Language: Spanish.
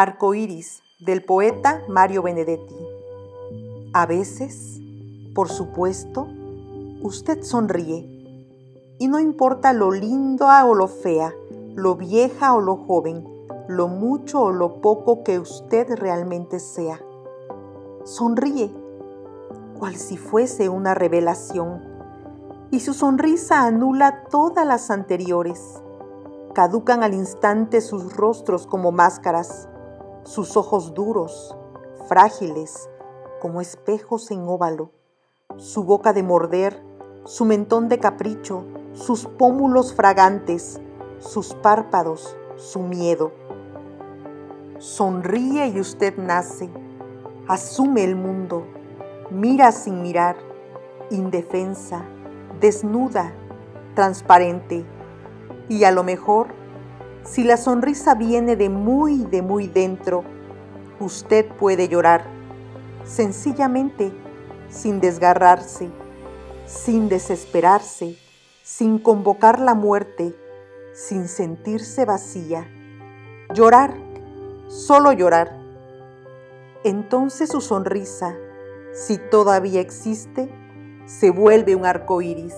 Arcoíris del poeta Mario Benedetti. A veces, por supuesto, usted sonríe y no importa lo linda o lo fea, lo vieja o lo joven, lo mucho o lo poco que usted realmente sea. Sonríe, cual si fuese una revelación, y su sonrisa anula todas las anteriores. Caducan al instante sus rostros como máscaras sus ojos duros, frágiles, como espejos en óvalo, su boca de morder, su mentón de capricho, sus pómulos fragantes, sus párpados, su miedo. Sonríe y usted nace, asume el mundo, mira sin mirar, indefensa, desnuda, transparente, y a lo mejor si la sonrisa viene de muy, de muy dentro, usted puede llorar, sencillamente, sin desgarrarse, sin desesperarse, sin convocar la muerte, sin sentirse vacía. Llorar, solo llorar. Entonces su sonrisa, si todavía existe, se vuelve un arco iris.